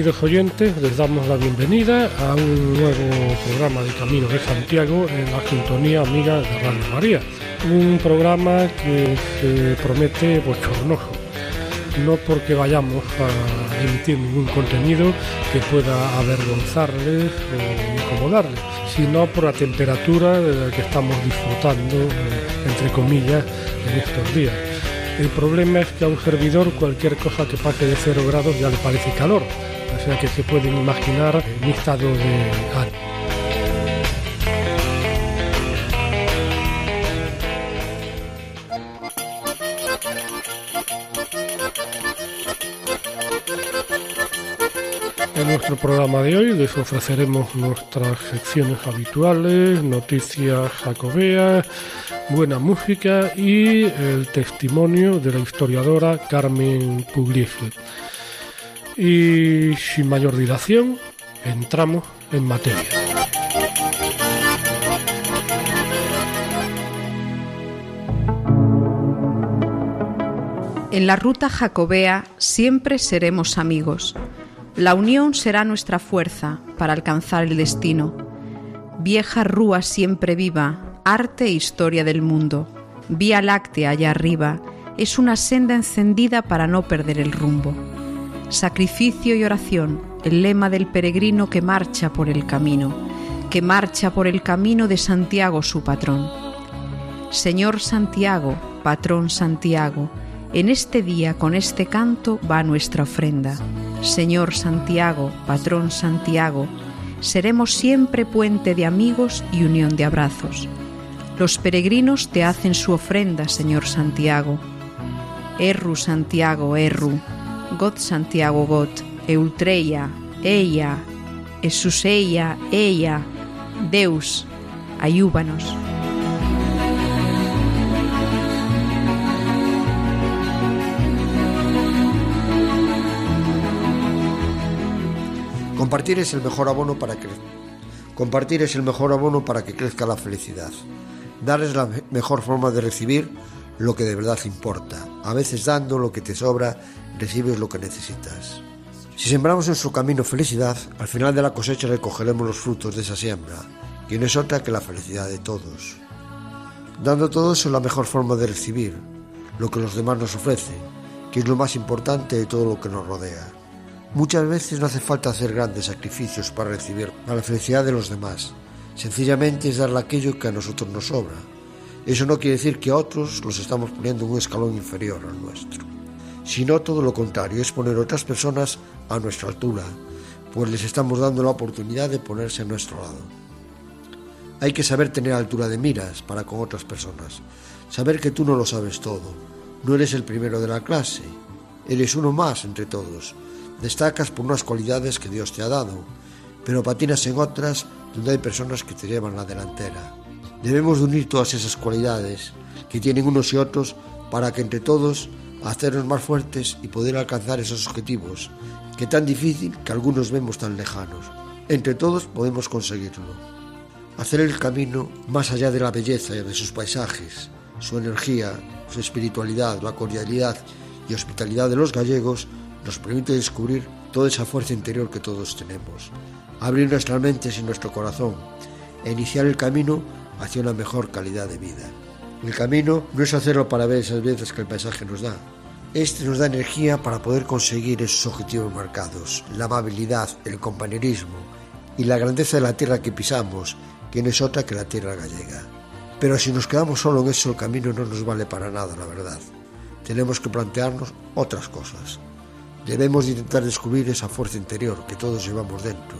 Queridos oyentes, les damos la bienvenida a un nuevo programa de Camino de Santiago en la sintonía amiga de Radio María. Un programa que se promete bochornoso, no porque vayamos a emitir ningún contenido que pueda avergonzarles o incomodarles, sino por la temperatura de la que estamos disfrutando, eh, entre comillas, en estos días. El problema es que a un servidor cualquier cosa que pase de cero grados ya le parece calor o sea que se pueden imaginar mi estado de En nuestro programa de hoy les ofreceremos nuestras secciones habituales, noticias jacobeas, buena música y el testimonio de la historiadora Carmen Pugliese. Y sin mayor dilación, entramos en materia. En la ruta jacobea siempre seremos amigos. La unión será nuestra fuerza para alcanzar el destino. Vieja rúa siempre viva, arte e historia del mundo. Vía láctea allá arriba es una senda encendida para no perder el rumbo. Sacrificio y oración, el lema del peregrino que marcha por el camino, que marcha por el camino de Santiago su patrón. Señor Santiago, patrón Santiago, en este día con este canto va nuestra ofrenda. Señor Santiago, patrón Santiago, seremos siempre puente de amigos y unión de abrazos. Los peregrinos te hacen su ofrenda, Señor Santiago. Erru Santiago, Erru, God Santiago God, Eultreia, Eia, Esuseia, Eia, Deus, ayúbanos. Compartir es el mejor abono para que compartir es el mejor abono para que crezca la felicidad. Dar es la mejor forma de recibir lo que de verdad importa. A veces dando lo que te sobra recibes lo que necesitas. Si sembramos en su camino felicidad, al final de la cosecha recogeremos los frutos de esa siembra, que no es otra que la felicidad de todos. Dando todo eso es la mejor forma de recibir lo que los demás nos ofrecen, que es lo más importante de todo lo que nos rodea. Muchas veces no hace falta hacer grandes sacrificios para recibir la felicidad de los demás. Sencillamente es darle aquello que a nosotros nos sobra. Eso no quiere decir que a otros los estamos poniendo en un escalón inferior al nuestro sino todo lo contrario, es poner otras personas a nuestra altura, pues les estamos dando la oportunidad de ponerse a nuestro lado. Hay que saber tener altura de miras para con otras personas, saber que tú no lo sabes todo, no eres el primero de la clase, eres uno más entre todos, destacas por unas cualidades que Dios te ha dado, pero patinas en otras donde hay personas que te llevan la delantera. Debemos de unir todas esas cualidades que tienen unos y otros para que entre todos hacernos más fuertes y poder alcanzar esos objetivos, que tan difícil que algunos vemos tan lejanos. Entre todos podemos conseguirlo. Hacer el camino más allá de la belleza y de sus paisajes, su energía, su espiritualidad, la cordialidad y hospitalidad de los gallegos nos permite descubrir toda esa fuerza interior que todos tenemos, abrir nuestras mentes y nuestro corazón e iniciar el camino hacia una mejor calidad de vida. El camino no es hacerlo para ver esas veces que el paisaje nos da. Este nos da energía para poder conseguir esos objetivos marcados, la amabilidad, el compañerismo y la grandeza de la tierra que pisamos, que no es otra que la tierra gallega. Pero si nos quedamos solo en eso, el camino no nos vale para nada, la verdad. Tenemos que plantearnos otras cosas. Debemos intentar descubrir esa fuerza interior que todos llevamos dentro,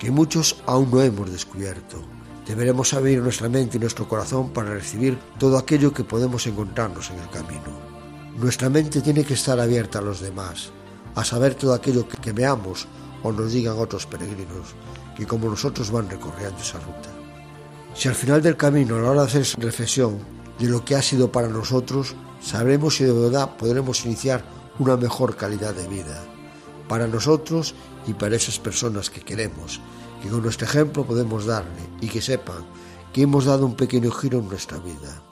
que muchos aún no hemos descubierto Deberemos abrir nuestra mente y nuestro corazón para recibir todo aquello que podemos encontrarnos en el camino. Nuestra mente tiene que estar abierta a los demás, a saber todo aquello que, veamos o nos digan otros peregrinos que como nosotros van recorriendo esa ruta. Si al final del camino, a la hora de hacer reflexión de lo que ha sido para nosotros, sabremos si de verdad podremos iniciar una mejor calidad de vida para nosotros y para esas personas que queremos, que con nuestro ejemplo podemos darle y que sepan que hemos dado un pequeño giro en nuestra vida.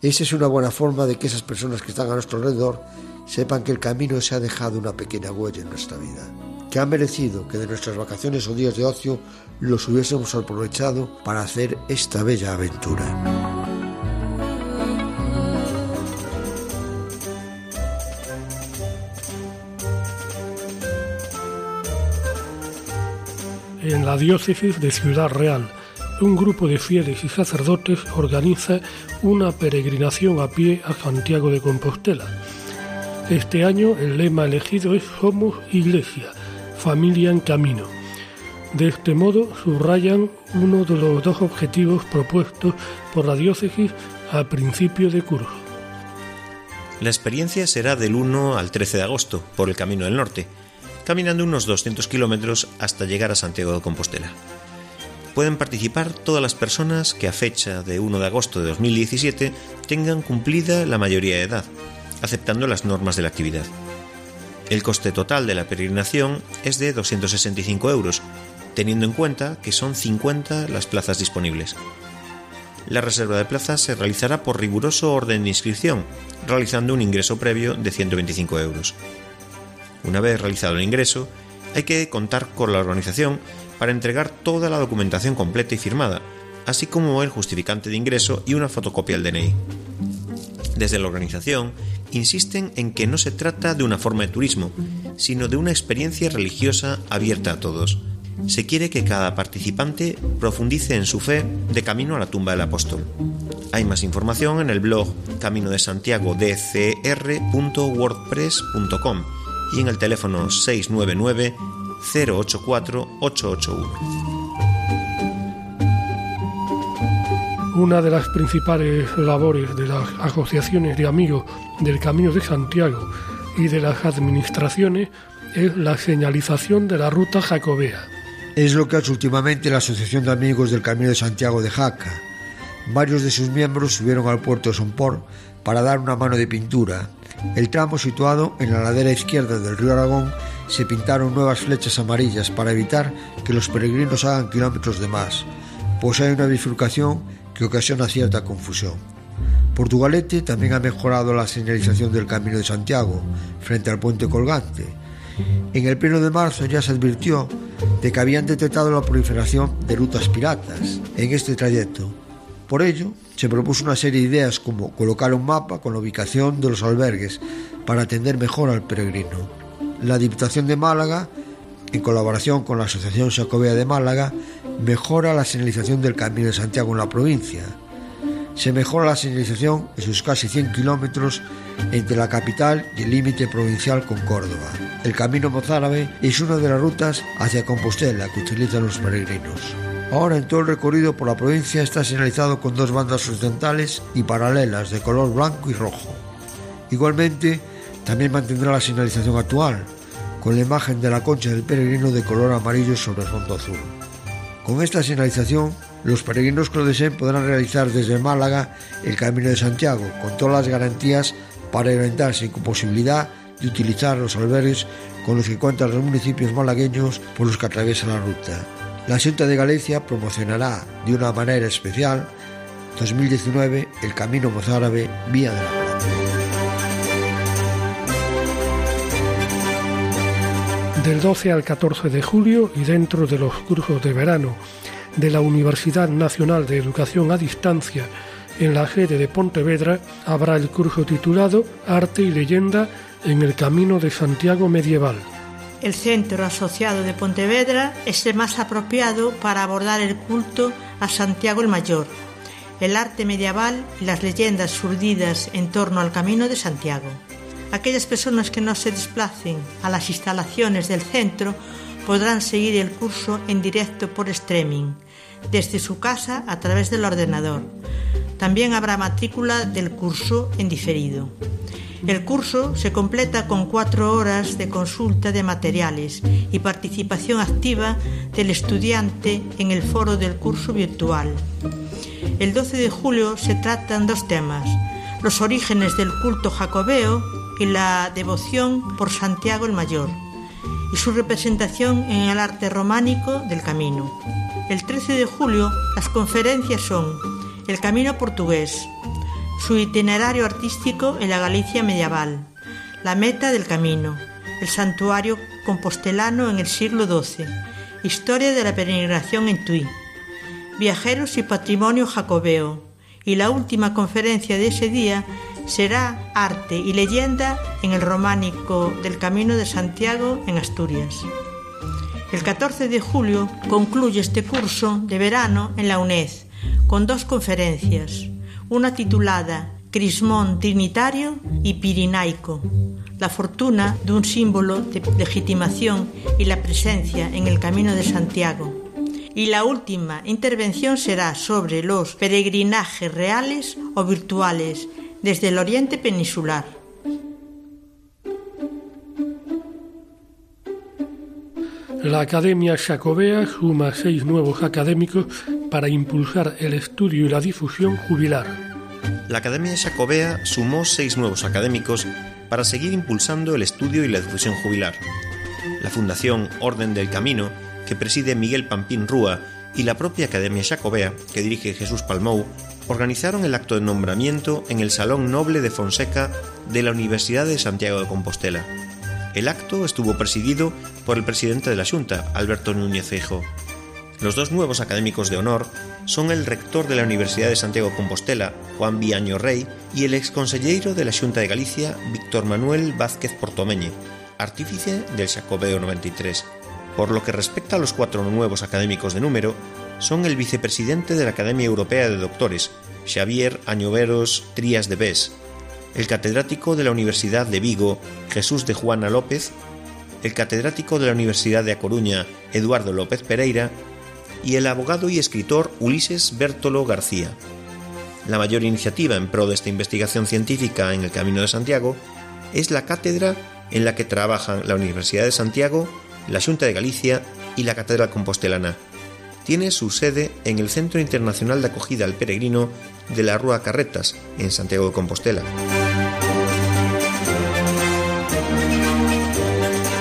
Esa es una buena forma de que esas personas que están a nuestro alrededor sepan que el camino se ha dejado una pequeña huella en nuestra vida, que ha merecido que de nuestras vacaciones o días de ocio los hubiésemos aprovechado para hacer esta bella aventura. En la diócesis de Ciudad Real, un grupo de fieles y sacerdotes organiza una peregrinación a pie a Santiago de Compostela. Este año el lema elegido es Somos Iglesia, familia en camino. De este modo subrayan uno de los dos objetivos propuestos por la diócesis a principio de curso. La experiencia será del 1 al 13 de agosto por el Camino del Norte, caminando unos 200 kilómetros hasta llegar a Santiago de Compostela pueden participar todas las personas que a fecha de 1 de agosto de 2017 tengan cumplida la mayoría de edad, aceptando las normas de la actividad. El coste total de la peregrinación es de 265 euros, teniendo en cuenta que son 50 las plazas disponibles. La reserva de plazas se realizará por riguroso orden de inscripción, realizando un ingreso previo de 125 euros. Una vez realizado el ingreso, hay que contar con la organización para entregar toda la documentación completa y firmada, así como el justificante de ingreso y una fotocopia del DNI. Desde la organización insisten en que no se trata de una forma de turismo, sino de una experiencia religiosa abierta a todos. Se quiere que cada participante profundice en su fe de camino a la tumba del apóstol. Hay más información en el blog camino de Santiago dcr.wordpress.com y en el teléfono 699 084 881. Una de las principales labores de las asociaciones de amigos del Camino de Santiago y de las administraciones es la señalización de la ruta jacobea. Es lo que ha hecho últimamente la Asociación de Amigos del Camino de Santiago de Jaca. Varios de sus miembros subieron al puerto de Sompor para dar una mano de pintura. El tramo situado en la ladera izquierda del río Aragón se pintaron nuevas flechas amarillas para evitar que los peregrinos hagan kilómetros de más, pues hay una bifurcación que ocasiona cierta confusión. Portugalete también ha mejorado la señalización del Camino de Santiago frente al puente colgante. En el pleno de marzo ya se advirtió de que habían detectado la proliferación de rutas piratas en este trayecto. Por ello, se propuso una serie de ideas como colocar un mapa con la ubicación de los albergues para atender mejor al peregrino la Diputación de Málaga, en colaboración con la Asociación Jacobea de Málaga, mejora la señalización del Camino de Santiago en la provincia. Se mejora la señalización en sus casi 100 kilómetros entre la capital y el límite provincial con Córdoba. El Camino Mozárabe es una de las rutas hacia Compostela que utilizan los peregrinos. Ahora en todo el recorrido por la provincia está señalizado con dos bandas horizontales y paralelas de color blanco y rojo. Igualmente, también mantendrá la señalización actual, con la imagen de la concha del peregrino de color amarillo sobre fondo azul. Con esta señalización, los peregrinos que lo deseen podrán realizar desde Málaga el Camino de Santiago, con todas las garantías para evitar sin posibilidad de utilizar los albergues con los que cuentan los municipios malagueños por los que atraviesa la ruta. La Junta de Galicia promocionará de una manera especial 2019 el Camino Mozárabe Vía de la Plata. del 12 al 14 de julio y dentro de los cursos de verano de la Universidad Nacional de Educación a Distancia en la sede de Pontevedra habrá el curso titulado Arte y leyenda en el Camino de Santiago Medieval. El centro asociado de Pontevedra es el más apropiado para abordar el culto a Santiago el Mayor, el arte medieval y las leyendas surdidas en torno al Camino de Santiago. Aquellas personas que no se desplacen a las instalaciones del centro podrán seguir el curso en directo por streaming, desde su casa a través del ordenador. También habrá matrícula del curso en diferido. El curso se completa con cuatro horas de consulta de materiales y participación activa del estudiante en el foro del curso virtual. El 12 de julio se tratan dos temas, los orígenes del culto jacobeo y la devoción por Santiago el Mayor, y su representación en el arte románico del camino. El 13 de julio las conferencias son El Camino Portugués, su itinerario artístico en la Galicia medieval, la meta del camino, el santuario compostelano en el siglo XII, historia de la peregrinación en Tui, viajeros y patrimonio jacobeo, y la última conferencia de ese día será Arte y leyenda en el románico del Camino de Santiago en Asturias. El 14 de julio concluye este curso de verano en la UNED con dos conferencias, una titulada Crismón Trinitario y Pirinaico, la fortuna de un símbolo de legitimación y la presencia en el Camino de Santiago. Y la última intervención será sobre los peregrinajes reales o virtuales desde el oriente peninsular. La Academia Jacobea suma seis nuevos académicos para impulsar el estudio y la difusión jubilar. La Academia Jacobea sumó seis nuevos académicos para seguir impulsando el estudio y la difusión jubilar. La Fundación Orden del Camino, que preside Miguel Pampín Rúa, y la propia Academia Jacobea, que dirige Jesús Palmou, organizaron el acto de nombramiento en el Salón Noble de Fonseca de la Universidad de Santiago de Compostela. El acto estuvo presidido por el presidente de la Junta, Alberto Núñez Feijóo. Los dos nuevos académicos de honor son el rector de la Universidad de Santiago de Compostela, Juan Viaño Rey, y el exconsellero de la Junta de Galicia, Víctor Manuel Vázquez Portomeñe, artífice del Jacobeo 93. Por lo que respecta a los cuatro nuevos académicos de número, son el vicepresidente de la Academia Europea de Doctores, Xavier Añoveros Trías de Bes, el catedrático de la Universidad de Vigo, Jesús de Juana López, el catedrático de la Universidad de A Coruña, Eduardo López Pereira, y el abogado y escritor Ulises Bertolo García. La mayor iniciativa en pro de esta investigación científica en el Camino de Santiago es la cátedra en la que trabajan la Universidad de Santiago, la Junta de Galicia y la Catedral Compostelana. Tiene su sede en el Centro Internacional de Acogida al Peregrino de la Rúa Carretas, en Santiago de Compostela.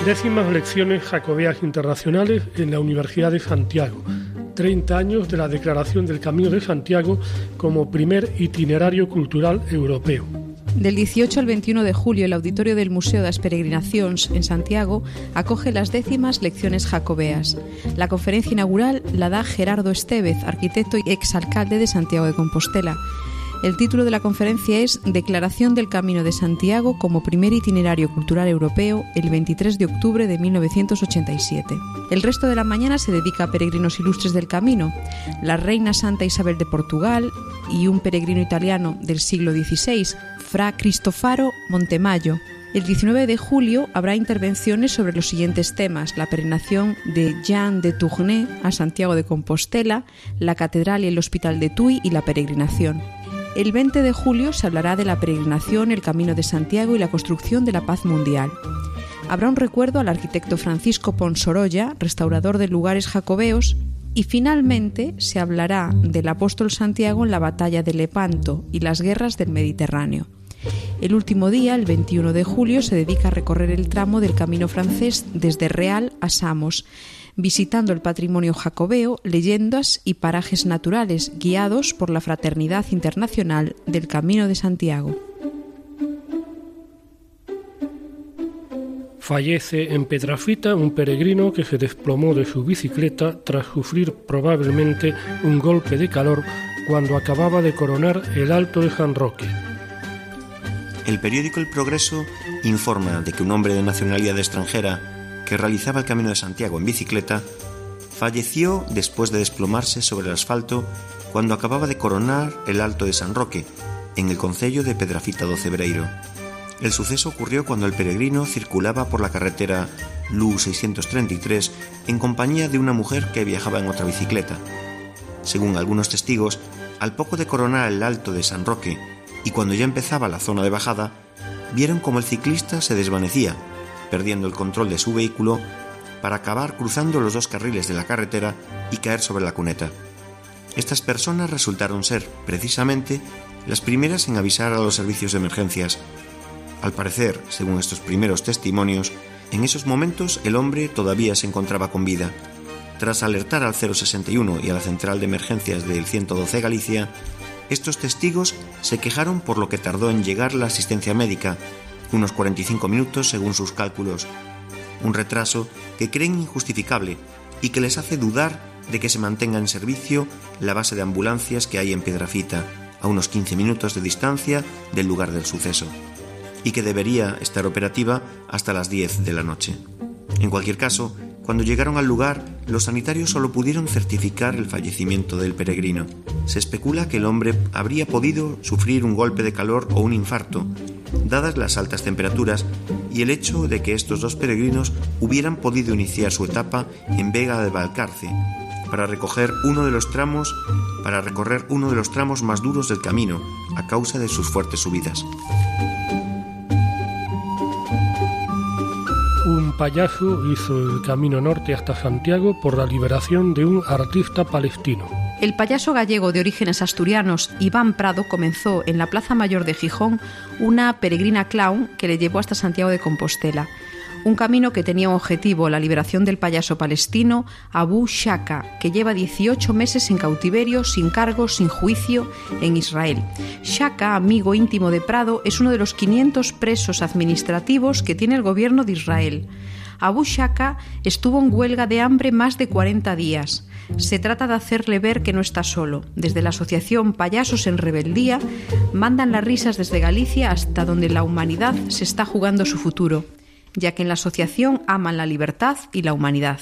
Décimas lecciones jacobeas internacionales en la Universidad de Santiago. 30 años de la Declaración del Camino de Santiago como primer itinerario cultural europeo. Del 18 al 21 de julio, el auditorio del Museo das Peregrinacións en Santiago acoge las décimas lecciones jacobeas. La conferencia inaugural la da Gerardo Estevez, arquitecto y exalcalde de Santiago de Compostela. El título de la conferencia es Declaración del Camino de Santiago como primer itinerario cultural europeo el 23 de octubre de 1987. El resto de la mañana se dedica a peregrinos ilustres del camino, la reina Santa Isabel de Portugal y un peregrino italiano del siglo XVI, Fra Cristofaro Montemayo, el 19 de julio habrá intervenciones sobre los siguientes temas: la peregrinación de Jean de Tournai a Santiago de Compostela, la catedral y el hospital de Tui y la peregrinación. El 20 de julio se hablará de la peregrinación, el Camino de Santiago y la construcción de la paz mundial. Habrá un recuerdo al arquitecto Francisco Ponsoroya, restaurador de lugares jacobeos, y finalmente se hablará del apóstol Santiago en la batalla de Lepanto y las guerras del Mediterráneo. El último día, el 21 de julio, se dedica a recorrer el tramo del camino francés desde Real a Samos visitando el patrimonio jacobeo, leyendas y parajes naturales guiados por la Fraternidad Internacional del Camino de Santiago. Fallece en Petrafita un peregrino que se desplomó de su bicicleta tras sufrir probablemente un golpe de calor cuando acababa de coronar el Alto de San Roque. El periódico El Progreso informa de que un hombre de nacionalidad extranjera que realizaba el Camino de Santiago en bicicleta, falleció después de desplomarse sobre el asfalto cuando acababa de coronar el Alto de San Roque, en el concello de Pedrafita do Cebreiro. El suceso ocurrió cuando el peregrino circulaba por la carretera LU 633 en compañía de una mujer que viajaba en otra bicicleta. Según algunos testigos, al poco de coronar el Alto de San Roque y cuando ya empezaba la zona de bajada, vieron como el ciclista se desvanecía, perdiendo el control de su vehículo para acabar cruzando los dos carriles de la carretera y caer sobre la cuneta. Estas personas resultaron ser, precisamente, las primeras en avisar a los servicios de emergencias. Al parecer, según estos primeros testimonios, en esos momentos el hombre todavía se encontraba con vida. Tras alertar al 061 y a la central de emergencias del 112 Galicia, estos testigos se quejaron por lo que tardó en llegar la asistencia médica, unos 45 minutos según sus cálculos, un retraso que creen injustificable y que les hace dudar de que se mantenga en servicio la base de ambulancias que hay en Piedrafita, a unos 15 minutos de distancia del lugar del suceso, y que debería estar operativa hasta las 10 de la noche. En cualquier caso, cuando llegaron al lugar, los sanitarios solo pudieron certificar el fallecimiento del peregrino. Se especula que el hombre habría podido sufrir un golpe de calor o un infarto, dadas las altas temperaturas y el hecho de que estos dos peregrinos hubieran podido iniciar su etapa en Vega de Valcarce, para recoger uno de los tramos para recorrer uno de los tramos más duros del camino a causa de sus fuertes subidas. Un payaso hizo el camino norte hasta Santiago por la liberación de un artista palestino. El payaso gallego de orígenes asturianos Iván Prado comenzó en la Plaza Mayor de Gijón una peregrina clown que le llevó hasta Santiago de Compostela un camino que tenía objetivo, la liberación del payaso palestino Abu Shaka, que lleva 18 meses en cautiverio, sin cargo, sin juicio, en Israel. Shaka, amigo íntimo de Prado, es uno de los 500 presos administrativos que tiene el gobierno de Israel. Abu Shaka estuvo en huelga de hambre más de 40 días. Se trata de hacerle ver que no está solo. Desde la asociación Payasos en Rebeldía mandan las risas desde Galicia hasta donde la humanidad se está jugando su futuro ya que en la asociación aman la libertad y la humanidad.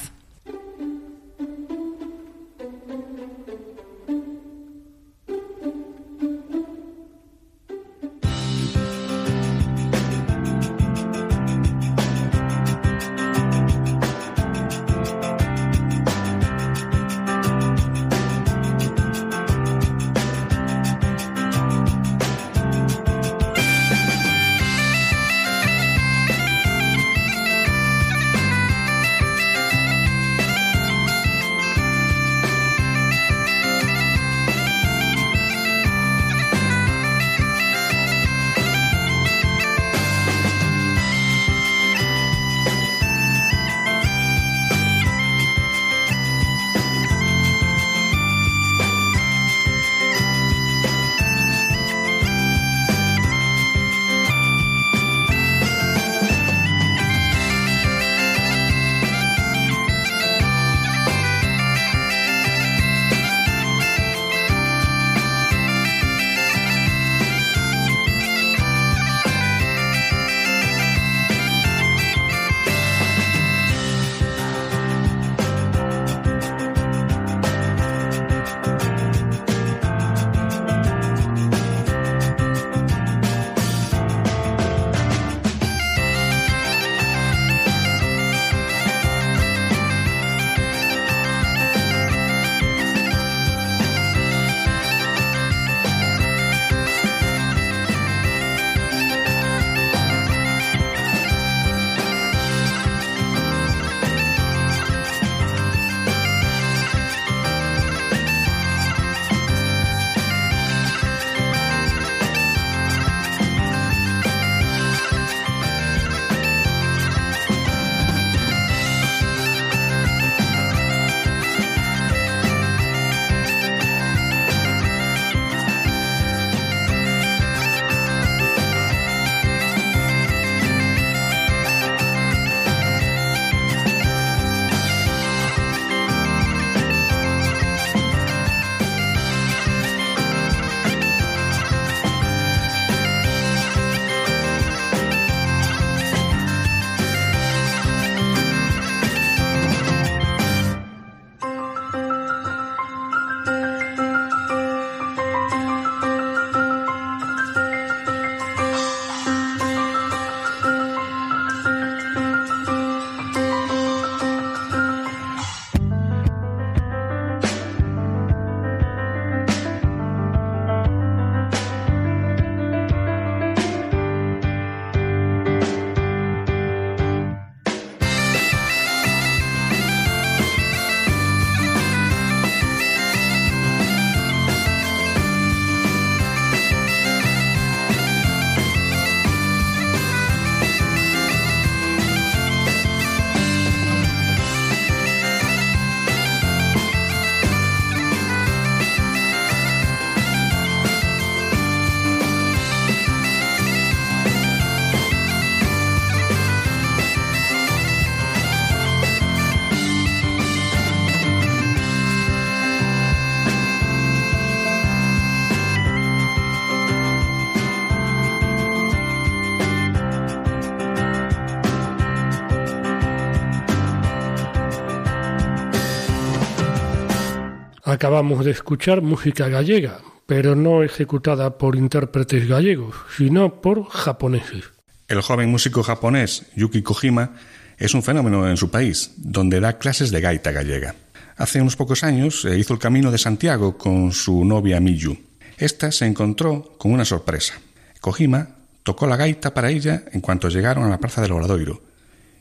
Acabamos de escuchar música gallega, pero no ejecutada por intérpretes gallegos, sino por japoneses. El joven músico japonés Yuki Kojima es un fenómeno en su país, donde da clases de gaita gallega. Hace unos pocos años eh, hizo el camino de Santiago con su novia Miyu. Esta se encontró con una sorpresa. Kojima tocó la gaita para ella en cuanto llegaron a la plaza del Obradoiro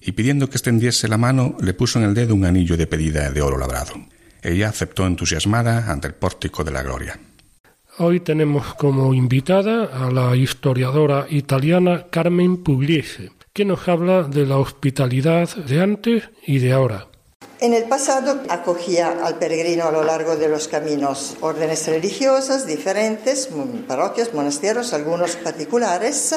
y pidiendo que extendiese la mano le puso en el dedo un anillo de pedida de oro labrado. Ella aceptó entusiasmada ante el pórtico de la gloria. Hoy tenemos como invitada a la historiadora italiana Carmen Pugliese, que nos habla de la hospitalidad de antes y de ahora. En el pasado acogía al peregrino a lo largo de los caminos órdenes religiosas diferentes, parroquias, monasterios, algunos particulares,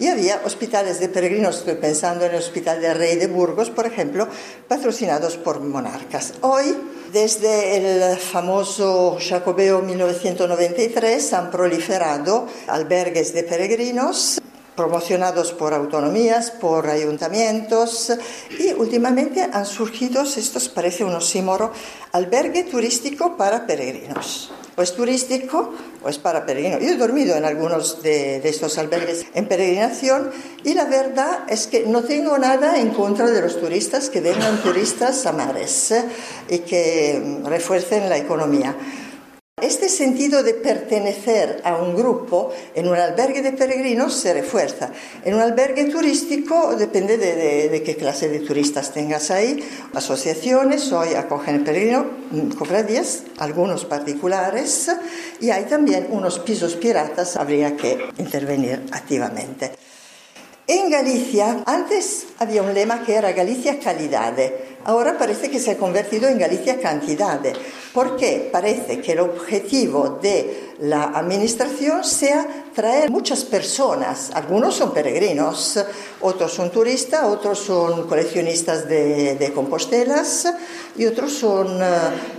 y había hospitales de peregrinos, estoy pensando en el Hospital del Rey de Burgos, por ejemplo, patrocinados por monarcas. Hoy, desde el famoso Jacobeo 1993, han proliferado albergues de peregrinos promocionados por autonomías, por ayuntamientos y últimamente han surgido estos, parece un oxímoro, albergue turístico para peregrinos. O es turístico o es para peregrinos. Yo he dormido en algunos de, de estos albergues en peregrinación y la verdad es que no tengo nada en contra de los turistas que vengan turistas a mares ¿eh? y que refuercen la economía este sentido de pertenecer a un grupo en un albergue de peregrinos se refuerza. En un albergue turístico depende de, qué clase de turistas tengas ahí. Asociaciones hoy acogen peregrinos, mm, cofradías, algunos particulares, y hay también unos pisos piratas, habría que intervenir activamente. En Galicia, antes había un lema que era Galicia calidade, ahora parece que se ha convertido en Galicia cantidade, porque parece que el objetivo de la administración sea traer muchas personas, algunos son peregrinos, otros son turistas, otros son coleccionistas de, de compostelas y otros son uh,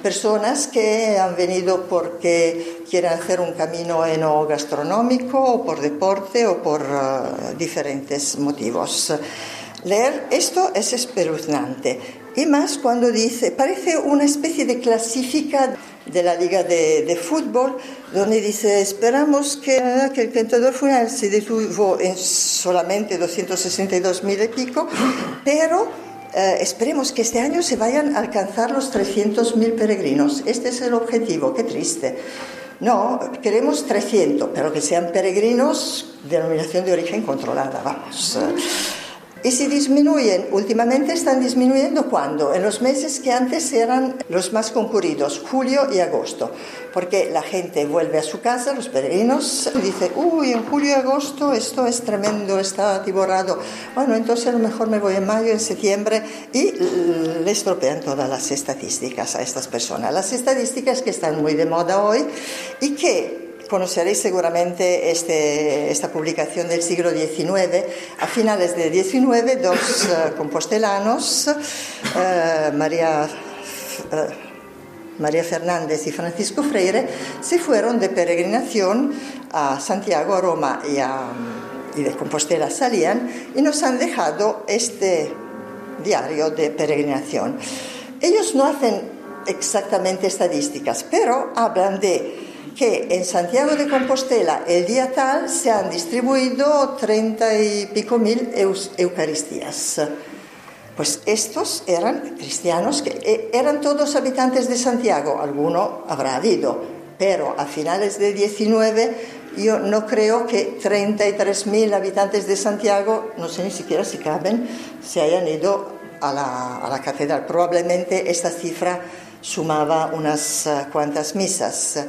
personas que han venido porque quieren hacer un camino enogastronómico o por deporte o por uh, diferentes motivos. Leer esto es espeluznante y más cuando dice, parece una especie de clasifica de la liga de, de fútbol, donde dice, esperamos que, que el tentador final se detuvo en solamente 262 mil y pico, pero eh, esperemos que este año se vayan a alcanzar los 300 mil peregrinos. Este es el objetivo, qué triste. No, queremos 300, pero que sean peregrinos de denominación de origen controlada, vamos. Y si disminuyen, últimamente están disminuyendo cuando? En los meses que antes eran los más concurridos, julio y agosto, porque la gente vuelve a su casa, los peregrinos, y dice, uy, en julio y agosto esto es tremendo, está atiborrado. Bueno, entonces a lo mejor me voy en mayo, en septiembre, y le estropean todas las estadísticas a estas personas. Las estadísticas que están muy de moda hoy y que Conoceréis seguramente este, esta publicación del siglo XIX. A finales del XIX, dos uh, compostelanos, uh, María, uh, María Fernández y Francisco Freire, se fueron de peregrinación a Santiago, a Roma y, a, y de Compostela salían y nos han dejado este diario de peregrinación. Ellos no hacen exactamente estadísticas, pero hablan de que en Santiago de Compostela el día tal se han distribuido treinta y pico mil Eucaristías. Pues estos eran cristianos que eh, eran todos habitantes de Santiago, alguno habrá habido, pero a finales del 19 yo no creo que mil habitantes de Santiago, no sé ni siquiera si caben, se hayan ido a la, a la catedral. Probablemente esta cifra sumaba unas eh, cuantas misas.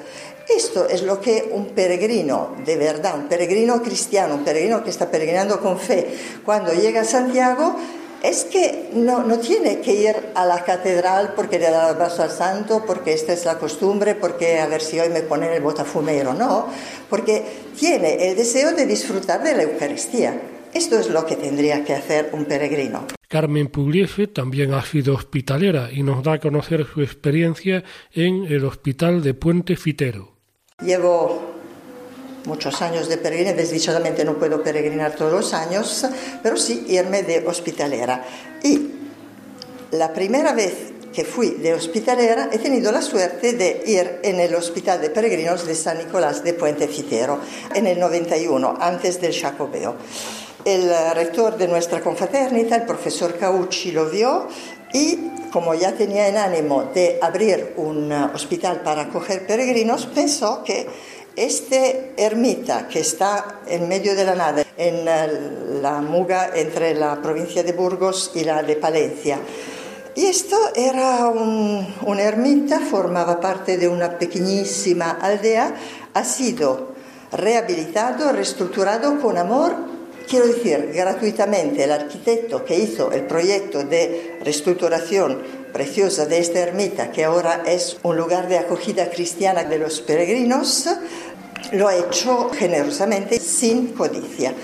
Esto es lo que un peregrino, de verdad, un peregrino cristiano, un peregrino que está peregrinando con fe, cuando llega a Santiago, es que no, no, tiene que ir a la catedral porque le da el abrazo al santo, porque esta es la costumbre, porque a ver si hoy me ponen el botafumero, no, porque tiene el deseo de disfrutar de la Eucaristía. Esto es lo que tendría que hacer un peregrino. Carmen Pugliese también ha sido hospitalera y nos da a conocer su experiencia en el Hospital de Puente Fitero. Llevo muchos años de peregrinación, desdichadamente no puedo peregrinar todos los años, pero sí irme de hospitalera. Y la primera vez que fui de hospitalera, he tenido la suerte de ir en el Hospital de Peregrinos de San Nicolás de Puente Fitero en el 91, antes del Jacobeo. El rector de nuestra confraternita, el profesor Caucci, lo vio y como ya tenía en ánimo de abrir un hospital para acoger peregrinos, pensó que este ermita que está en medio de la nada, en la muga entre la provincia de Burgos y la de Palencia, y esto era un, una ermita, formaba parte de una pequeñísima aldea, ha sido rehabilitado, reestructurado con amor, quiero decir, gratuitamente. El arquitecto que hizo el proyecto de reestructuración preciosa de esta ermita, que ahora es un lugar de acogida cristiana de los peregrinos, lo ha hecho generosamente, sin codicia.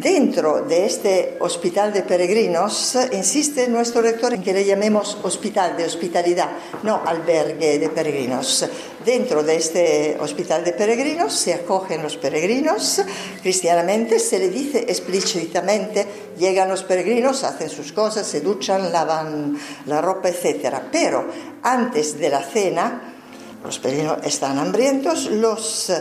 Dentro de este hospital de peregrinos insiste nuestro rector en que le llamemos hospital de hospitalidad, no albergue de peregrinos. Dentro de este hospital de peregrinos se acogen los peregrinos cristianamente, se le dice explícitamente, llegan los peregrinos, hacen sus cosas, se duchan, lavan la ropa, etc. Pero antes de la cena, los peregrinos están hambrientos, los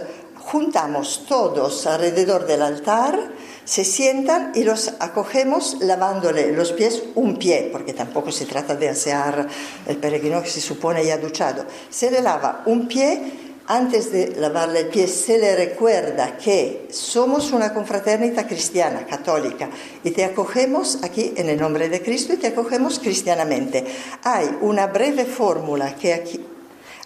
juntamos todos alrededor del altar, se sientan y los acogemos lavándole los pies un pie, porque tampoco se trata de asear el peregrino que se supone ya duchado. Se le lava un pie, antes de lavarle el pie se le recuerda que somos una confraternita cristiana, católica, y te acogemos aquí en el nombre de Cristo y te acogemos cristianamente. Hay una breve fórmula que aquí...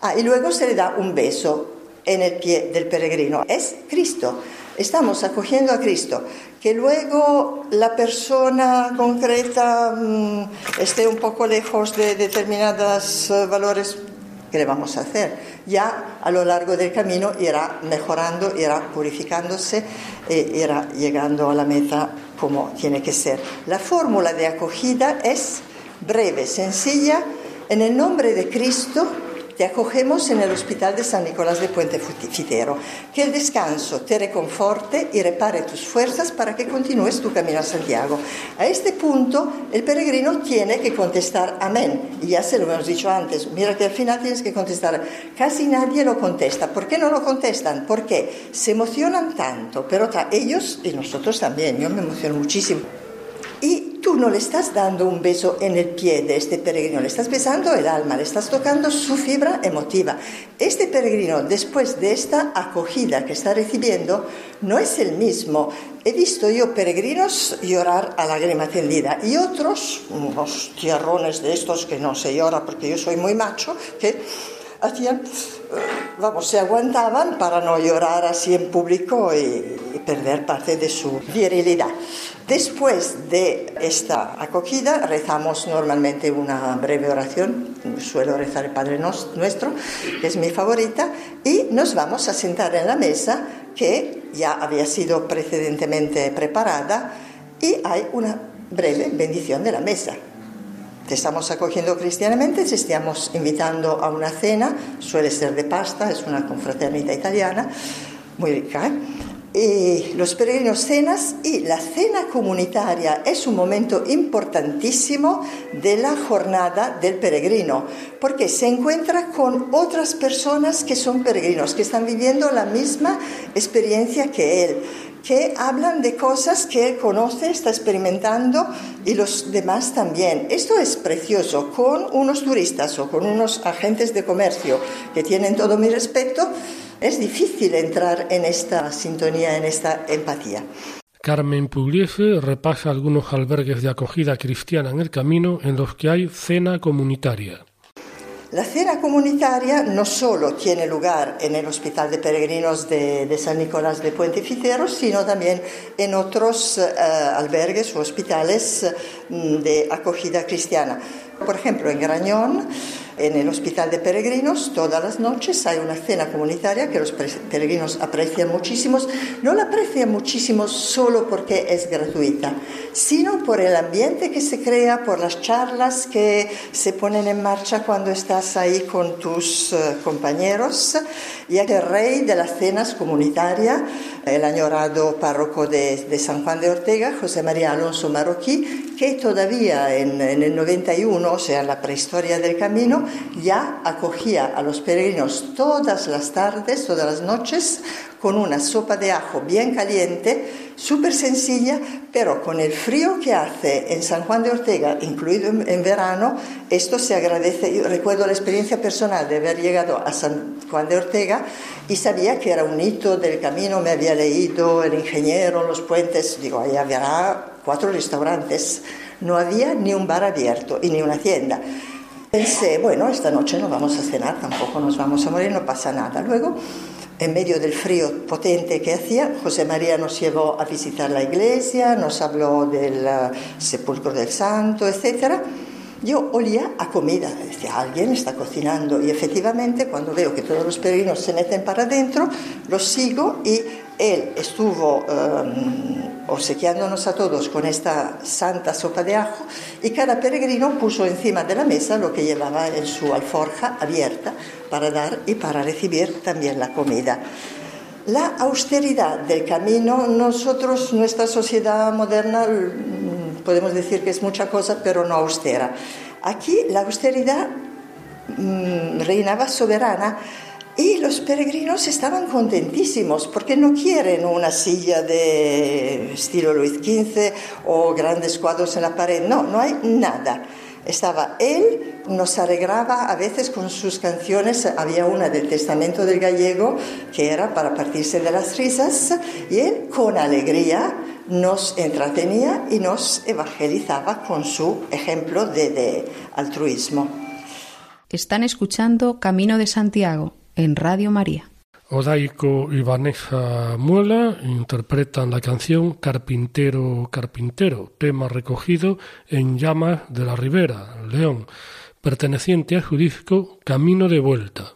Ah, y luego se le da un beso en el pie del peregrino. Es Cristo. Estamos acogiendo a Cristo. Que luego la persona concreta mmm, esté un poco lejos de determinados uh, valores, ¿qué le vamos a hacer? Ya a lo largo del camino irá mejorando, irá purificándose e irá llegando a la meta como tiene que ser. La fórmula de acogida es breve, sencilla, en el nombre de Cristo te acogemos en el Hospital de San Nicolás de Puente Fitero. Que el descanso te reconforte y repare tus fuerzas para que continúes tu camino a Santiago. A este punto, el peregrino tiene que contestar amén. Y ya se lo hemos dicho antes, mira que al final tienes que contestar. Casi nadie lo contesta. ¿Por qué no lo contestan? Porque se emocionan tanto, pero ellos y nosotros también. Yo me emociono muchísimo. Y tú no le estás dando un beso en el pie de este peregrino, le estás besando el alma, le estás tocando su fibra emotiva. Este peregrino, después de esta acogida que está recibiendo, no es el mismo. He visto yo peregrinos llorar a lágrima tendida y otros, unos tierrones de estos que no se llora porque yo soy muy macho, que hacían, vamos, se aguantaban para no llorar así en público y, y perder parte de su virilidad. Después de esta acogida rezamos normalmente una breve oración, suelo rezar el Padre Nuestro, que es mi favorita, y nos vamos a sentar en la mesa que ya había sido precedentemente preparada y hay una breve bendición de la mesa. Te estamos acogiendo cristianamente, te estamos invitando a una cena, suele ser de pasta, es una confraternita italiana, muy rica. ¿eh? Y los peregrinos cenas y la cena comunitaria es un momento importantísimo de la jornada del peregrino, porque se encuentra con otras personas que son peregrinos, que están viviendo la misma experiencia que él, que hablan de cosas que él conoce, está experimentando y los demás también. Esto es precioso. Con unos turistas o con unos agentes de comercio que tienen todo mi respeto, es difícil entrar en esta sintonía, en esta empatía. Carmen Pugliese repasa algunos albergues de acogida cristiana en el camino en los que hay cena comunitaria. La cena comunitaria no solo tiene lugar en el Hospital de Peregrinos de, San Nicolás de Puente Fitero, sino también en otros uh, albergues o hospitales mm, de acogida cristiana. Por ejemplo, en Grañón En el Hospital de Peregrinos todas las noches hay una cena comunitaria que los peregrinos aprecian muchísimo. No la aprecian muchísimo solo porque es gratuita, sino por el ambiente que se crea, por las charlas que se ponen en marcha cuando estás ahí con tus eh, compañeros, que el rey de las cenas comunitarias, el añorado párroco de, de San Juan de Ortega, José María Alonso Marroquí, que todavía en, en, el 91, o sea, en la prehistoria del camino, ya acogía a los peregrinos todas las tardes, todas las noches, con una sopa de ajo bien caliente, súper sencilla, pero con el frío que hace en San Juan de Ortega, incluido en, verano, esto se agradece. Yo recuerdo la experiencia personal de haber llegado a San Juan de Ortega y sabía que era un hito del camino, me había leído El ingeniero, los puentes, digo, ahí habrá cuatro restaurantes, no había ni un bar abierto y ni una tienda. Pensé, bueno, esta noche no vamos a cenar, tampoco nos vamos a morir, no pasa nada. Luego, en medio del frío potente que hacía, José María nos llevó a visitar la iglesia, nos habló del uh, sepulcro del santo, etc. Yo olía a comida, decía, alguien está cocinando y efectivamente cuando veo que todos los peregrinos se meten para adentro, los sigo y él estuvo um, obsequiándonos a todos con esta santa sopa de ajo y cada peregrino puso encima de la mesa lo que llevaba en su alforja abierta para dar y para recibir también la comida. La austeridad del camino, nosotros, nuestra sociedad moderna, podemos decir que es mucha cosa, pero no austera. Aquí la austeridad mmm, reinaba soberana y los peregrinos estaban contentísimos porque no quieren una silla de estilo Luis XV o grandes cuadros en la pared. No, no hay nada. Estaba él, nos alegraba a veces con sus canciones. Había una del Testamento del Gallego que era para partirse de las risas y él con alegría nos entretenía y nos evangelizaba con su ejemplo de, de altruismo. Están escuchando Camino de Santiago en Radio María. Odaico y Vanessa Muela interpretan la canción Carpintero, Carpintero, tema recogido en Llamas de la Ribera, León, perteneciente a su disco Camino de Vuelta.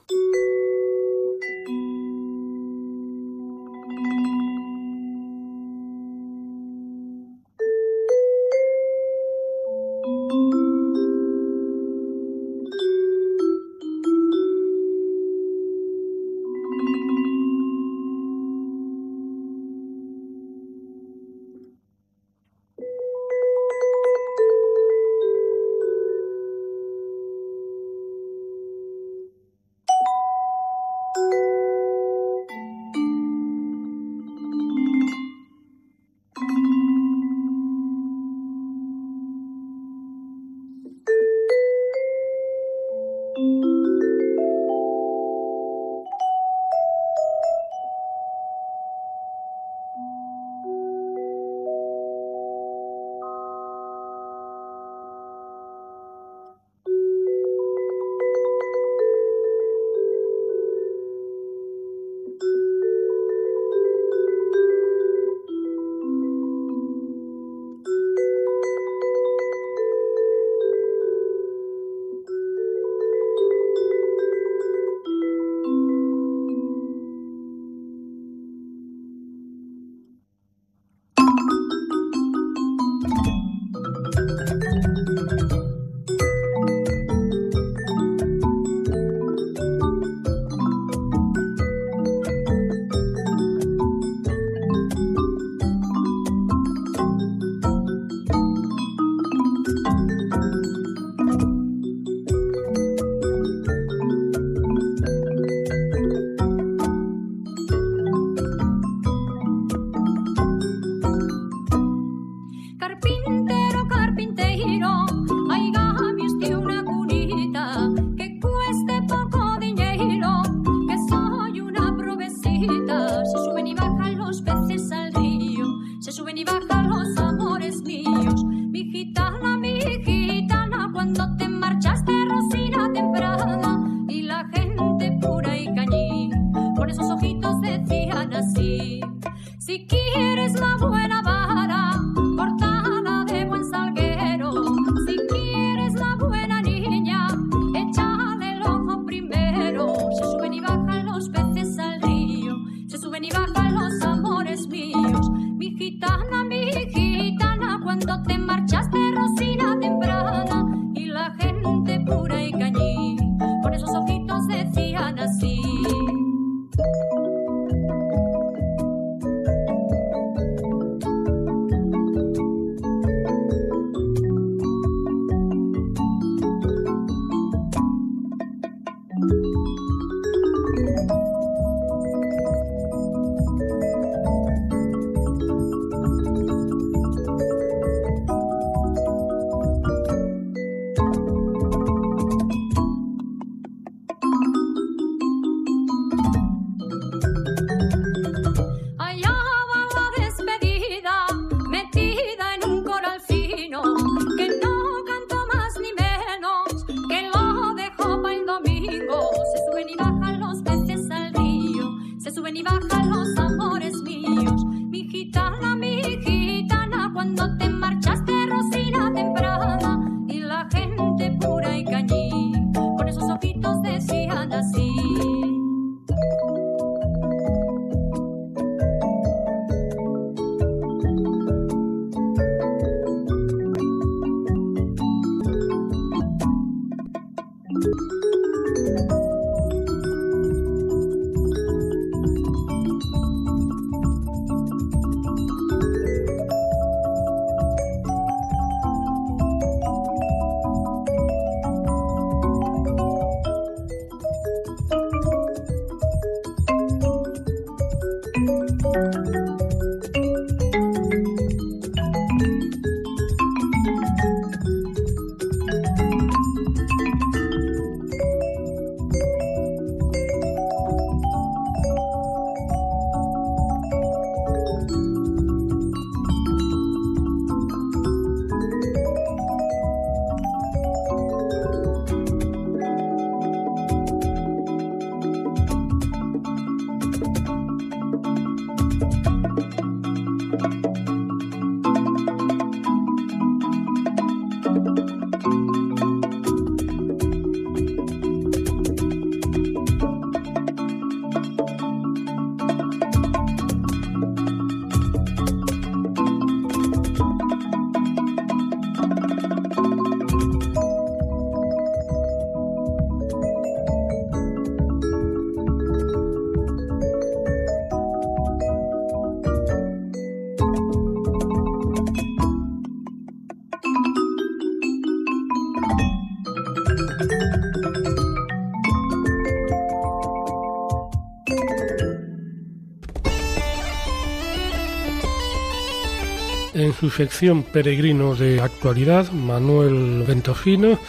Su sección Peregrino de Actualidad, Manuel Ventofino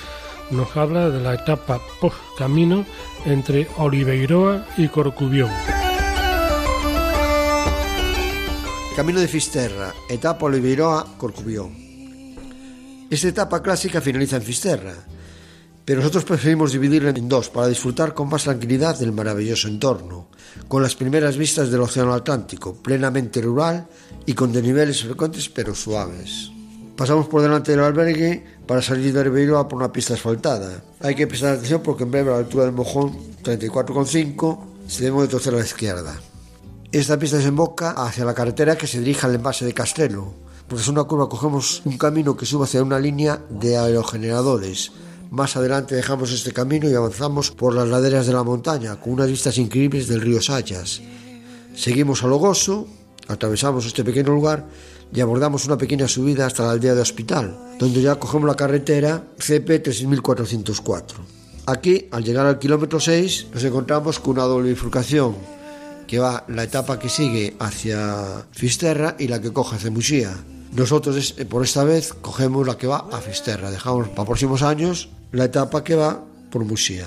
nos habla de la etapa post-camino entre Oliveiroa y Corcubión. Camino de Fisterra, etapa Oliveiroa-Corcubión. Esta etapa clásica finaliza en Fisterra, pero nosotros preferimos dividirla en dos para disfrutar con más tranquilidad del maravilloso entorno, con las primeras vistas del Océano Atlántico, plenamente rural y con desniveles frecuentes pero suaves. Pasamos por delante del albergue para salir de Ribeirão por una pista asfaltada. Hay que prestar atención porque en breve a la altura del mojón 34,5 se debe de torcer a la izquierda. Esta pista desemboca hacia la carretera que se dirige al envase de Castelo. Por es una curva cogemos un camino que sube hacia una línea de aerogeneradores. Más adelante dejamos este camino y avanzamos por las laderas de la montaña con unas vistas increíbles del río Sayas. Seguimos a Logoso, atravesamos este pequeño lugar y abordamos una pequeña subida hasta la aldea de Hospital, donde ya cogemos la carretera CP 3404. Aquí, al llegar al kilómetro 6, nos encontramos con una doble bifurcación que va la etapa que sigue hacia Fisterra y la que coge hacia Muxía. Nosotros por esta vez cogemos la que va a Fisterra, dejamos para próximos años la etapa que va por Muxía.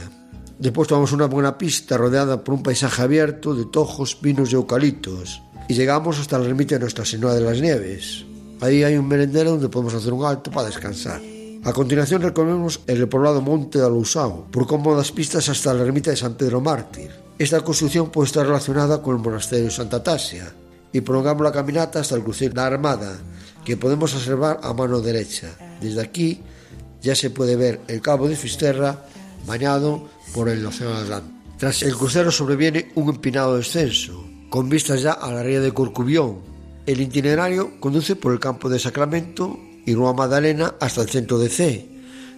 Después tomamos una buena pista rodeada por un paisaje abierto de tojos, pinos y eucaliptos y llegamos hasta la ermita de Nuestra Señora de las Nieves. Ahí hay un merendero donde podemos hacer un alto para descansar. A continuación recorremos el repoblado Monte de Alusao por cómodas pistas hasta la ermita de San Pedro Mártir. Esta construcción puede estar relacionada con el monasterio de Santa Tasia y prolongamos la caminata hasta el crucero de la Armada, que podemos observar a mano derecha. Desde aquí ya se puede ver el cabo de Fisterra bañado por el océano Atlántico. Tras el crucero sobreviene un empinado descenso, con vistas ya a la ría de Corcubión. El itinerario conduce por el campo de Sacramento, y Rua Magdalena hasta el centro de C,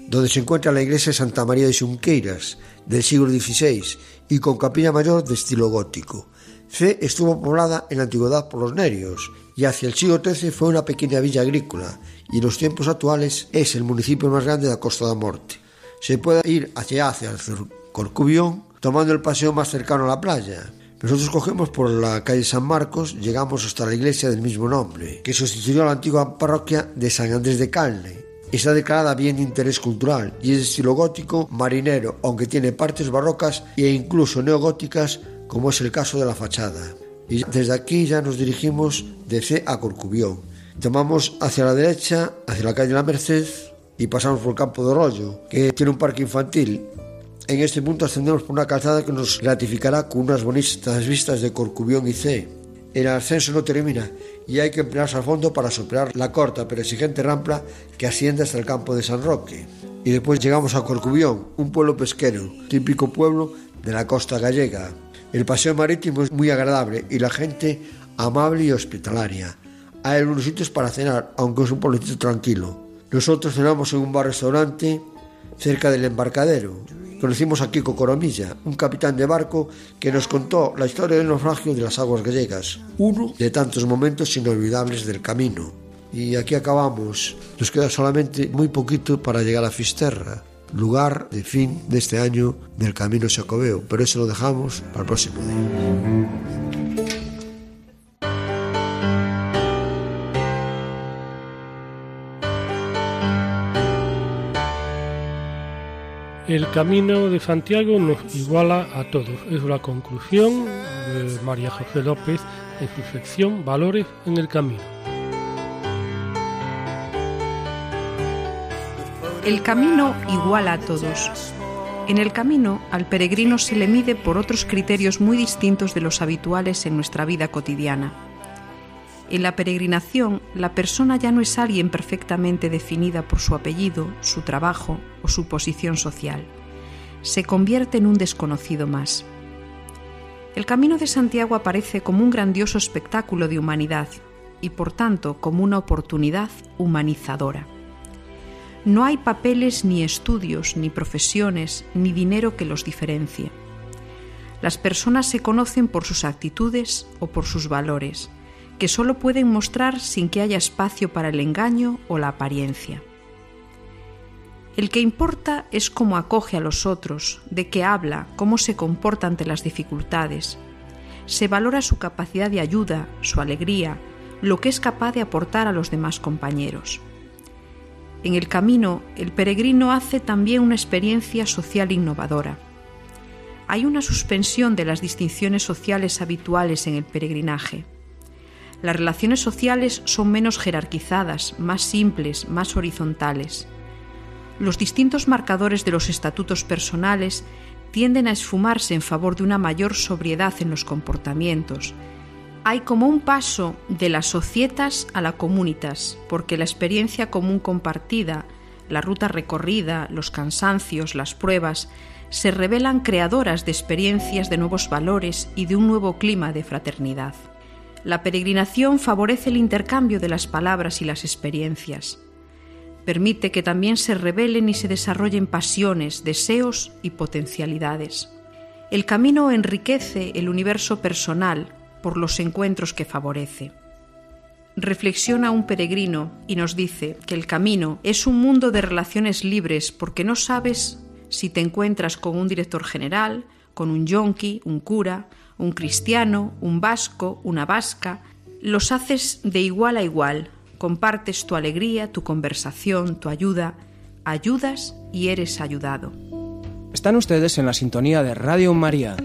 donde se encuentra la iglesia de Santa María de Xunqueiras del siglo XVI y con capilla mayor de estilo gótico. C estuvo poblada en la antigüedad por los nerios y hacia el siglo XIII fue una pequeña villa agrícola y en los tiempos actuales es el municipio más grande de la Costa da Morte. Se puede ir hacia hacia el Corcubión tomando el paseo más cercano a la playa. Nosotros cogemos por la calle San Marcos, llegamos hasta la iglesia del mismo nombre, que sustituyó a la antigua parroquia de San Andrés de Calne. Está declarada bien de interés cultural y es de estilo gótico marinero, aunque tiene partes barrocas e incluso neogóticas, como es el caso de la fachada. Y desde aquí ya nos dirigimos de C a Corcubión. Tomamos hacia la derecha, hacia la calle La Merced y pasamos por el campo de Rollo, que tiene un parque infantil en este punto ascendemos por una calzada que nos gratificará con unas bonitas vistas de Corcubión y C. El ascenso no termina y hay que emplearse al fondo para soplar la corta pero exigente rampa que asciende hasta el campo de San Roque. Y después llegamos a Corcubión, un pueblo pesquero, típico pueblo de la costa gallega. El paseo marítimo es muy agradable y la gente amable y hospitalaria. Hay algunos sitios para cenar, aunque es un pueblito tranquilo. Nosotros cenamos en un bar-restaurante cerca del embarcadero conocimos a Kiko Coromilla, un capitán de barco que nos contó la historia del naufragio de las aguas gallegas, uno de tantos momentos inolvidables del camino. Y aquí acabamos. Nos queda solamente muy poquito para llegar a Fisterra, lugar de fin de este año del Camino Xacobeo, pero eso lo dejamos para el próximo día. El camino de Santiago nos iguala a todos. Es la conclusión de María José López en su sección Valores en el Camino. El camino iguala a todos. En el camino, al peregrino se le mide por otros criterios muy distintos de los habituales en nuestra vida cotidiana. En la peregrinación, la persona ya no es alguien perfectamente definida por su apellido, su trabajo o su posición social. Se convierte en un desconocido más. El Camino de Santiago aparece como un grandioso espectáculo de humanidad y por tanto como una oportunidad humanizadora. No hay papeles ni estudios, ni profesiones, ni dinero que los diferencie. Las personas se conocen por sus actitudes o por sus valores, que solo pueden mostrar sin que haya espacio para el engaño o la apariencia. El que importa es cómo acoge a los otros, de qué habla, cómo se comporta ante las dificultades. Se valora su capacidad de ayuda, su alegría, lo que es capaz de aportar a los demás compañeros. En el camino, el peregrino hace también una experiencia social innovadora. Hay una suspensión de las distinciones sociales habituales en el peregrinaje las relaciones sociales son menos jerarquizadas, más simples, más horizontales. Los distintos marcadores de los estatutos personales tienden a esfumarse en favor de una mayor sobriedad en los comportamientos. Hay como un paso de las societas a la comunitas, porque la experiencia común compartida, la ruta recorrida, los cansancios, las pruebas, se revelan creadoras de experiencias de nuevos valores y de un nuevo clima de fraternidad. La peregrinación favorece el intercambio de las palabras y las experiencias. Permite que también se revelen y se desarrollen pasiones, deseos y potencialidades. El camino enriquece el universo personal por los encuentros que favorece. Reflexiona un peregrino y nos dice que el camino es un mundo de relaciones libres porque no sabes si te encuentras con un director general, con un yonki, un cura, un cristiano, un vasco, una vasca, los haces de igual a igual, compartes tu alegría, tu conversación, tu ayuda, ayudas y eres ayudado. Están ustedes en la sintonía de Radio María.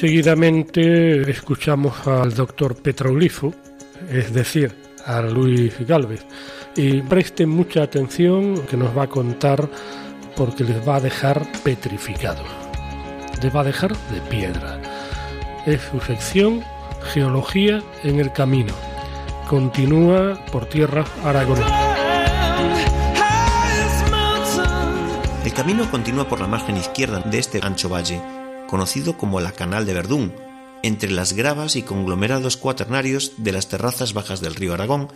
Seguidamente escuchamos al doctor Petroglifo, es decir, a Luis Galvez, y presten mucha atención que nos va a contar porque les va a dejar petrificados. Les va a dejar de piedra. Es su sección Geología en el Camino. Continúa por tierra aragonesa. El camino continúa por la margen izquierda de este ancho valle, conocido como la Canal de Verdún, entre las gravas y conglomerados cuaternarios de las terrazas bajas del río Aragón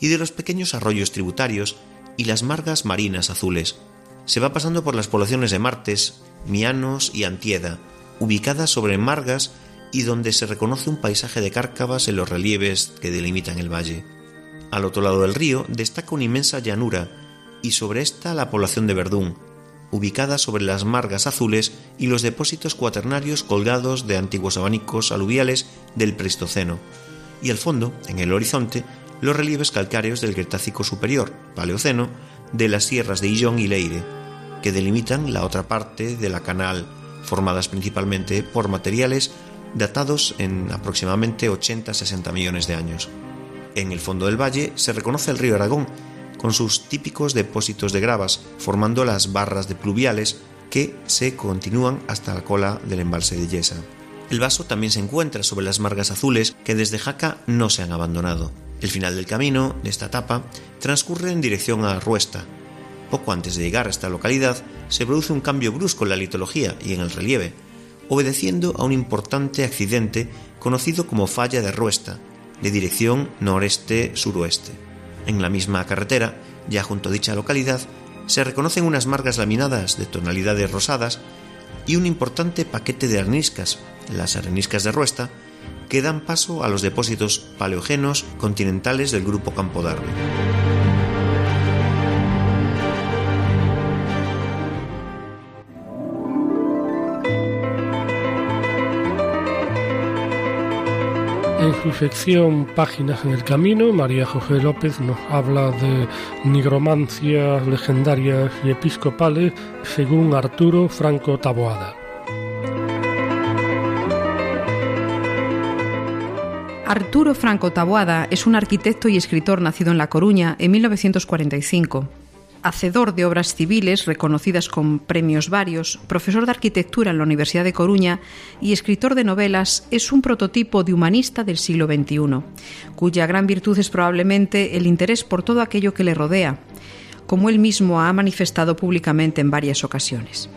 y de los pequeños arroyos tributarios y las margas marinas azules. Se va pasando por las poblaciones de Martes, Mianos y Antieda, ubicadas sobre margas y donde se reconoce un paisaje de cárcavas en los relieves que delimitan el valle. Al otro lado del río destaca una inmensa llanura y sobre esta la población de Verdún, ubicada sobre las margas azules y los depósitos cuaternarios colgados de antiguos abanicos aluviales del Pleistoceno, y al fondo, en el horizonte, los relieves calcáreos del Cretácico superior, Paleoceno, de las sierras de Illón y Leire, que delimitan la otra parte de la canal, formadas principalmente por materiales datados en aproximadamente 80-60 millones de años. En el fondo del valle se reconoce el río Aragón, con sus típicos depósitos de gravas, formando las barras de pluviales que se continúan hasta la cola del embalse de Yesa. El vaso también se encuentra sobre las margas azules que desde Jaca no se han abandonado. El final del camino, de esta etapa, transcurre en dirección a Ruesta. Poco antes de llegar a esta localidad, se produce un cambio brusco en la litología y en el relieve, obedeciendo a un importante accidente conocido como falla de Ruesta, de dirección noreste-suroeste. En la misma carretera, ya junto a dicha localidad, se reconocen unas margas laminadas de tonalidades rosadas y un importante paquete de areniscas, las areniscas de Ruesta, que dan paso a los depósitos paleogenos continentales del grupo Campo. Su sección Páginas en el Camino, María José López nos habla de nigromancias legendarias y episcopales según Arturo Franco Taboada. Arturo Franco Taboada es un arquitecto y escritor nacido en La Coruña en 1945 hacedor de obras civiles reconocidas con premios varios, profesor de arquitectura en la Universidad de Coruña y escritor de novelas, es un prototipo de humanista del siglo XXI, cuya gran virtud es probablemente el interés por todo aquello que le rodea, como él mismo ha manifestado públicamente en varias ocasiones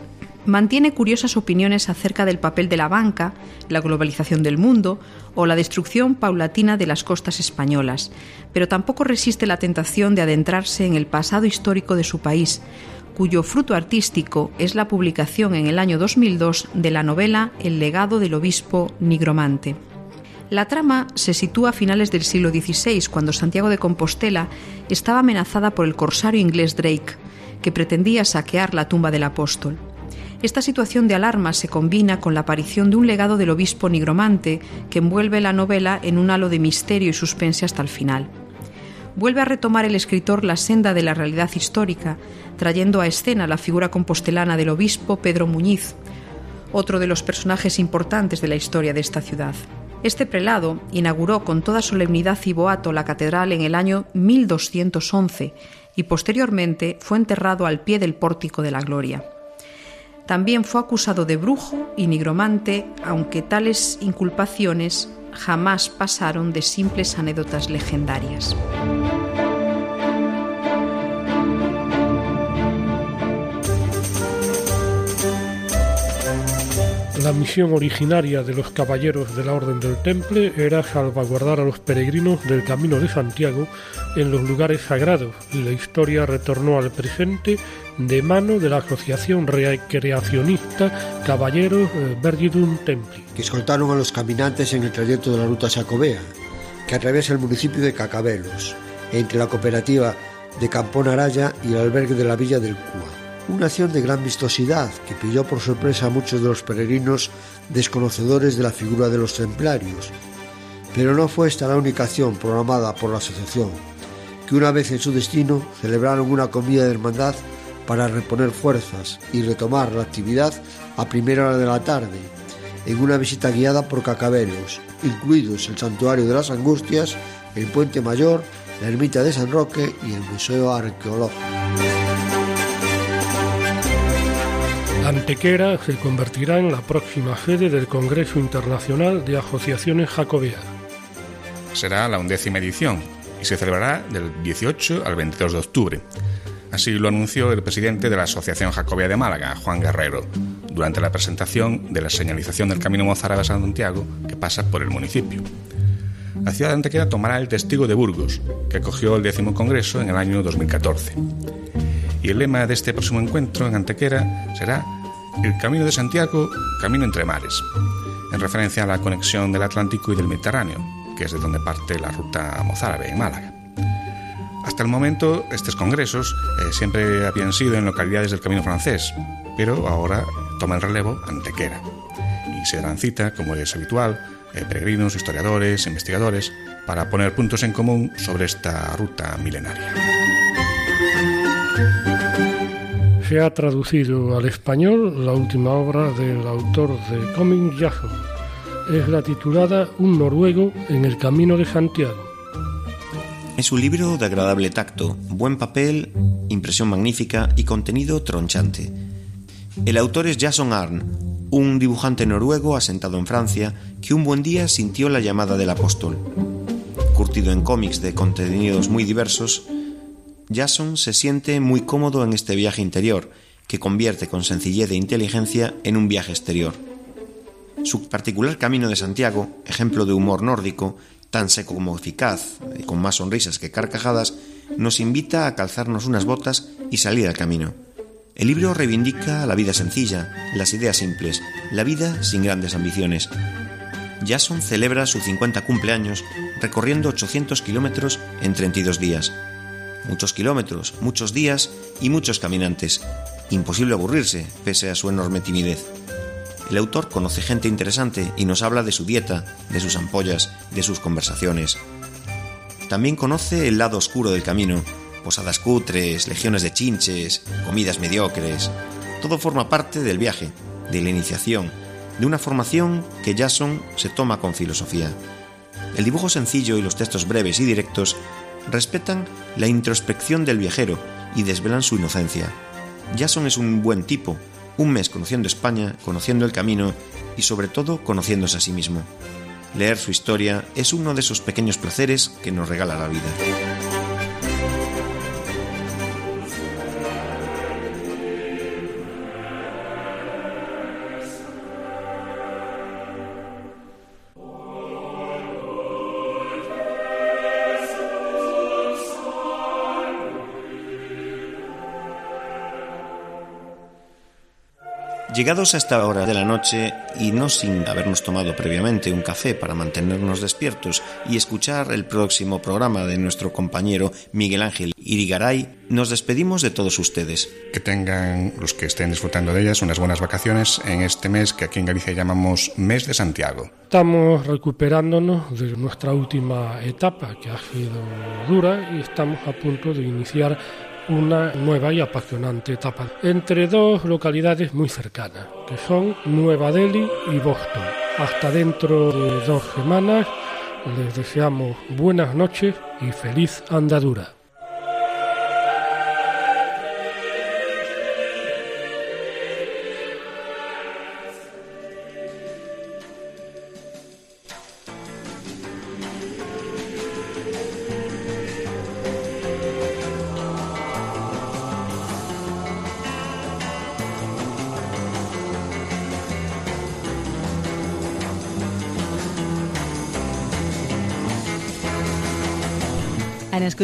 mantiene curiosas opiniones acerca del papel de la banca, la globalización del mundo o la destrucción paulatina de las costas españolas, pero tampoco resiste la tentación de adentrarse en el pasado histórico de su país, cuyo fruto artístico es la publicación en el año 2002 de la novela El legado del obispo nigromante. La trama se sitúa a finales del siglo XVI, cuando Santiago de Compostela estaba amenazada por el corsario inglés Drake, que pretendía saquear la tumba del apóstol. Esta situación de alarma se combina con la aparición de un legado del obispo nigromante que envuelve la novela en un halo de misterio y suspense hasta el final. Vuelve a retomar el escritor la senda de la realidad histórica, trayendo a escena la figura compostelana del obispo Pedro Muñiz, otro de los personajes importantes de la historia de esta ciudad. Este prelado inauguró con toda solemnidad y boato la catedral en el año 1211 y posteriormente fue enterrado al pie del pórtico de la Gloria. También fue acusado de brujo y nigromante, aunque tales inculpaciones jamás pasaron de simples anécdotas legendarias. La misión originaria de los caballeros de la Orden del Temple era salvaguardar a los peregrinos del Camino de Santiago en los lugares sagrados y la historia retornó al presente de mano de la Asociación Recreacionista Caballeros eh, Vergidum Templi. que escoltaron a los caminantes en el trayecto de la ruta Sacobea, que atraviesa el municipio de Cacabelos, entre la cooperativa de Campón Araya y el albergue de la Villa del Cúa. Una acción de gran vistosidad que pilló por sorpresa a muchos de los peregrinos desconocedores de la figura de los templarios. Pero no fue esta la única acción programada por la asociación, que una vez en su destino celebraron una comida de hermandad para reponer fuerzas y retomar la actividad a primera hora de la tarde, en una visita guiada por cacabelos, incluidos el Santuario de las Angustias, el Puente Mayor, la Ermita de San Roque y el Museo Arqueológico. Antequera se convertirá en la próxima sede del Congreso Internacional de Asociaciones Jacobeas. Será la undécima edición y se celebrará del 18 al 22 de octubre. Así lo anunció el presidente de la Asociación Jacobea de Málaga, Juan Guerrero, durante la presentación de la señalización del Camino Mozárabe a Santiago que pasa por el municipio. La ciudad de Antequera tomará el testigo de Burgos, que acogió el décimo congreso en el año 2014. Y el lema de este próximo encuentro en Antequera será El Camino de Santiago, Camino entre Mares, en referencia a la conexión del Atlántico y del Mediterráneo, que es de donde parte la ruta mozárabe en Málaga. Hasta el momento, estos congresos eh, siempre habían sido en localidades del Camino francés, pero ahora toma el relevo Antequera. Y se darán cita, como es habitual, eh, peregrinos, historiadores, investigadores, para poner puntos en común sobre esta ruta milenaria. Se ha traducido al español la última obra del autor de Coming Jason. Es la titulada Un noruego en el camino de Santiago. Es un libro de agradable tacto, buen papel, impresión magnífica y contenido tronchante. El autor es Jason Arn, un dibujante noruego asentado en Francia que un buen día sintió la llamada del apóstol. Curtido en cómics de contenidos muy diversos, Jason se siente muy cómodo en este viaje interior, que convierte con sencillez e inteligencia en un viaje exterior. Su particular camino de Santiago, ejemplo de humor nórdico, tan seco como eficaz, y con más sonrisas que carcajadas, nos invita a calzarnos unas botas y salir al camino. El libro reivindica la vida sencilla, las ideas simples, la vida sin grandes ambiciones. Jason celebra su 50 cumpleaños recorriendo 800 kilómetros en 32 días. Muchos kilómetros, muchos días y muchos caminantes. Imposible aburrirse, pese a su enorme timidez. El autor conoce gente interesante y nos habla de su dieta, de sus ampollas, de sus conversaciones. También conoce el lado oscuro del camino, posadas cutres, legiones de chinches, comidas mediocres. Todo forma parte del viaje, de la iniciación, de una formación que Jason se toma con filosofía. El dibujo sencillo y los textos breves y directos respetan la introspección del viajero y desvelan su inocencia. Jason es un buen tipo, un mes conociendo España, conociendo el camino y sobre todo conociéndose a sí mismo. Leer su historia es uno de esos pequeños placeres que nos regala la vida. Llegados a esta hora de la noche y no sin habernos tomado previamente un café para mantenernos despiertos y escuchar el próximo programa de nuestro compañero Miguel Ángel Irigaray, nos despedimos de todos ustedes. Que tengan los que estén disfrutando de ellas unas buenas vacaciones en este mes que aquí en Galicia llamamos Mes de Santiago. Estamos recuperándonos de nuestra última etapa que ha sido dura y estamos a punto de iniciar una nueva y apasionante etapa entre dos localidades muy cercanas, que son Nueva Delhi y Boston. Hasta dentro de dos semanas les deseamos buenas noches y feliz andadura.